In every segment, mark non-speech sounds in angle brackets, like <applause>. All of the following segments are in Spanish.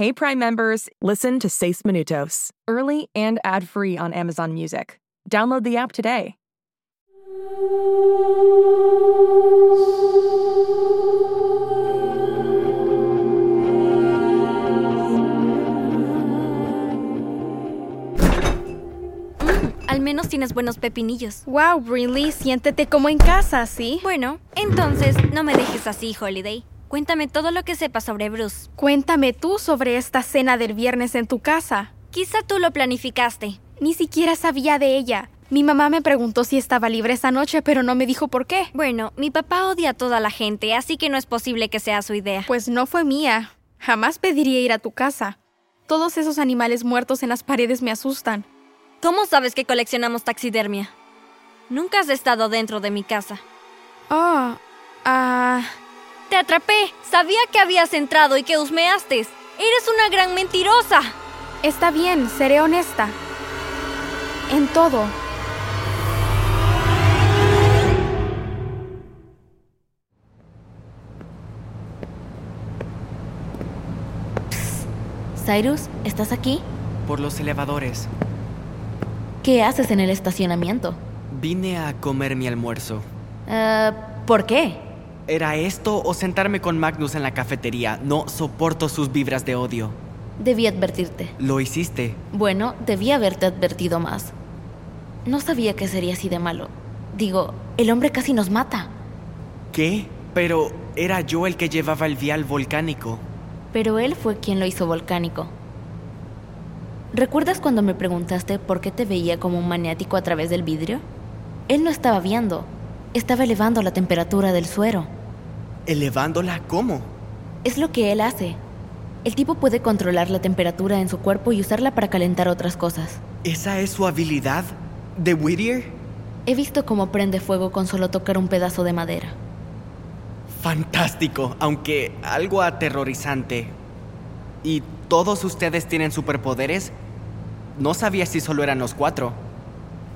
Hey Prime members, listen to Seis Minutos, early and ad-free on Amazon Music. Download the app today. Mm, al menos tienes buenos pepinillos. Wow, Brinley, siéntete como en casa, ¿sí? Bueno, entonces no me dejes así, Holiday. Cuéntame todo lo que sepas sobre Bruce. Cuéntame tú sobre esta cena del viernes en tu casa. Quizá tú lo planificaste. Ni siquiera sabía de ella. Mi mamá me preguntó si estaba libre esa noche, pero no me dijo por qué. Bueno, mi papá odia a toda la gente, así que no es posible que sea su idea. Pues no fue mía. Jamás pediría ir a tu casa. Todos esos animales muertos en las paredes me asustan. ¿Cómo sabes que coleccionamos taxidermia? Nunca has estado dentro de mi casa. Oh, ah... Te atrapé. Sabía que habías entrado y que husmeaste. Eres una gran mentirosa. Está bien, seré honesta. En todo. Cyrus, ¿estás aquí? Por los elevadores. ¿Qué haces en el estacionamiento? Vine a comer mi almuerzo. Eh, ¿Por qué? ¿Era esto o sentarme con Magnus en la cafetería? No soporto sus vibras de odio. Debí advertirte. Lo hiciste. Bueno, debí haberte advertido más. No sabía que sería así de malo. Digo, el hombre casi nos mata. ¿Qué? Pero era yo el que llevaba el vial volcánico. Pero él fue quien lo hizo volcánico. ¿Recuerdas cuando me preguntaste por qué te veía como un maniático a través del vidrio? Él no estaba viendo, estaba elevando la temperatura del suero. ¿Elevándola cómo? Es lo que él hace. El tipo puede controlar la temperatura en su cuerpo y usarla para calentar otras cosas. ¿Esa es su habilidad? ¿De Whittier? He visto cómo prende fuego con solo tocar un pedazo de madera. Fantástico, aunque algo aterrorizante. ¿Y todos ustedes tienen superpoderes? No sabía si solo eran los cuatro.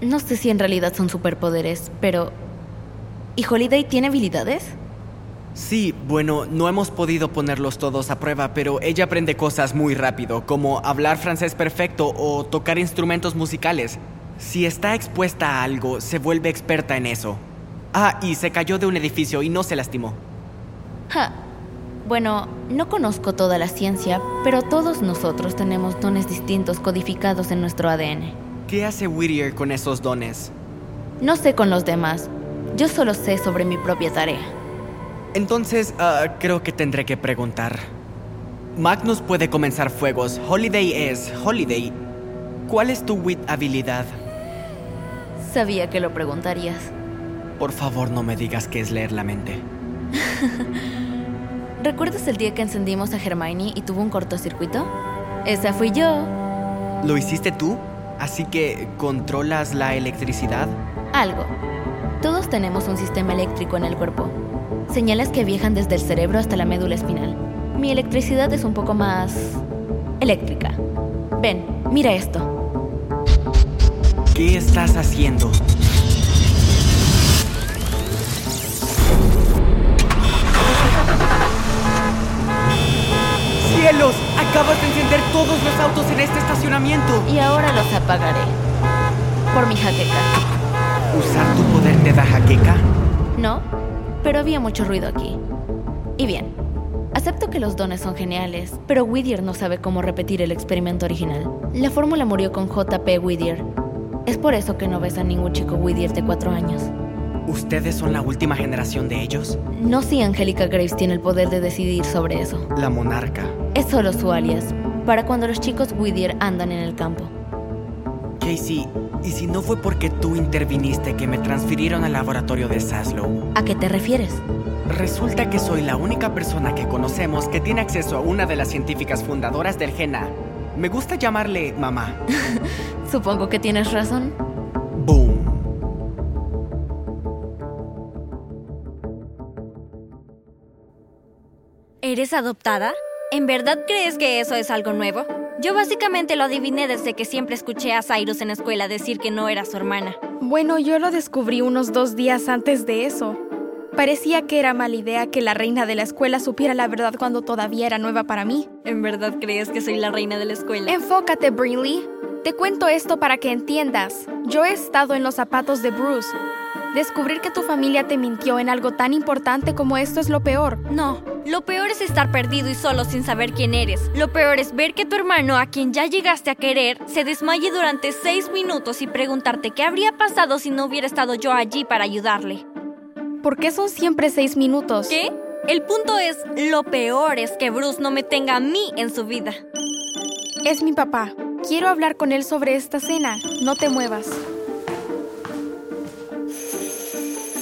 No sé si en realidad son superpoderes, pero... ¿Y Holiday tiene habilidades? Sí, bueno, no hemos podido ponerlos todos a prueba, pero ella aprende cosas muy rápido, como hablar francés perfecto o tocar instrumentos musicales. Si está expuesta a algo, se vuelve experta en eso. Ah, y se cayó de un edificio y no se lastimó. Ja. Bueno, no conozco toda la ciencia, pero todos nosotros tenemos dones distintos codificados en nuestro ADN. ¿Qué hace Whittier con esos dones? No sé con los demás. Yo solo sé sobre mi propia tarea. Entonces, ah, creo que tendré que preguntar. Magnus puede comenzar fuegos. Holiday es Holiday. ¿Cuál es tu wit habilidad? Sabía que lo preguntarías. Por favor, no me digas que es leer la mente. <laughs> ¿Recuerdas el día que encendimos a Hermione y tuvo un cortocircuito? Esa fui yo. ¿Lo hiciste tú? Así que, ¿controlas la electricidad? Algo. Todos tenemos un sistema eléctrico en el cuerpo. Señales que viajan desde el cerebro hasta la médula espinal. Mi electricidad es un poco más... eléctrica. Ven, mira esto. ¿Qué estás haciendo? ¡Cielos! Acabas de encender todos los autos en este estacionamiento. Y ahora los apagaré. Por mi jaqueca. ¿Usar tu poder te da jaqueca? No, pero había mucho ruido aquí. Y bien, acepto que los dones son geniales, pero Whittier no sabe cómo repetir el experimento original. La fórmula murió con JP Whittier. Es por eso que no ves a ningún chico Whittier de cuatro años. ¿Ustedes son la última generación de ellos? No si Angélica Graves tiene el poder de decidir sobre eso. La monarca. Es solo su alias, para cuando los chicos Whittier andan en el campo. Casey, ¿y si no fue porque tú interviniste que me transfirieron al laboratorio de Saslow? ¿A qué te refieres? Resulta que soy la única persona que conocemos que tiene acceso a una de las científicas fundadoras del GENA. Me gusta llamarle mamá. <laughs> Supongo que tienes razón. Boom. ¿Eres adoptada? ¿En verdad crees que eso es algo nuevo? Yo básicamente lo adiviné desde que siempre escuché a Cyrus en la escuela decir que no era su hermana. Bueno, yo lo descubrí unos dos días antes de eso. Parecía que era mala idea que la reina de la escuela supiera la verdad cuando todavía era nueva para mí. ¿En verdad crees que soy la reina de la escuela? Enfócate, Brinley. Te cuento esto para que entiendas. Yo he estado en los zapatos de Bruce. Descubrir que tu familia te mintió en algo tan importante como esto es lo peor. No, lo peor es estar perdido y solo sin saber quién eres. Lo peor es ver que tu hermano, a quien ya llegaste a querer, se desmaye durante seis minutos y preguntarte qué habría pasado si no hubiera estado yo allí para ayudarle. ¿Por qué son siempre seis minutos? ¿Qué? El punto es, lo peor es que Bruce no me tenga a mí en su vida. Es mi papá. Quiero hablar con él sobre esta cena. No te muevas.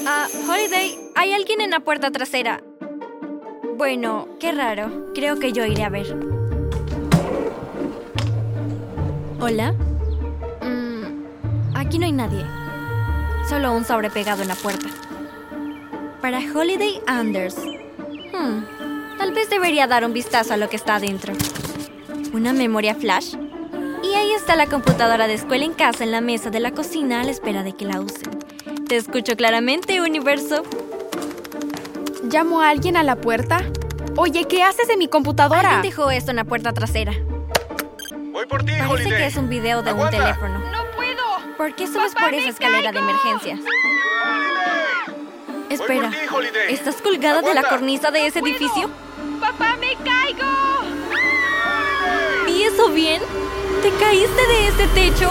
Ah, Holiday, hay alguien en la puerta trasera. Bueno, qué raro. Creo que yo iré a ver. ¿Hola? Mm, aquí no hay nadie. Solo un sobre pegado en la puerta. Para Holiday Anders. Hmm, tal vez debería dar un vistazo a lo que está adentro. ¿Una memoria flash? Y ahí está la computadora de escuela en casa en la mesa de la cocina a la espera de que la usen. Te escucho claramente, universo. ¿Llamo a alguien a la puerta? Oye, ¿qué haces en mi computadora? Alguien dejó esto en la puerta trasera. Voy por ti, Parece Holiday. que es un video de Aguanta. un teléfono. ¡No puedo! ¿Por qué subes ¡Papá, por esa escalera de emergencia? Espera, ti, Holiday. ¿estás colgada de la cornisa de ese edificio? ¡Papá, me caigo! ¿Y eso bien? ¿Te caíste de ese techo?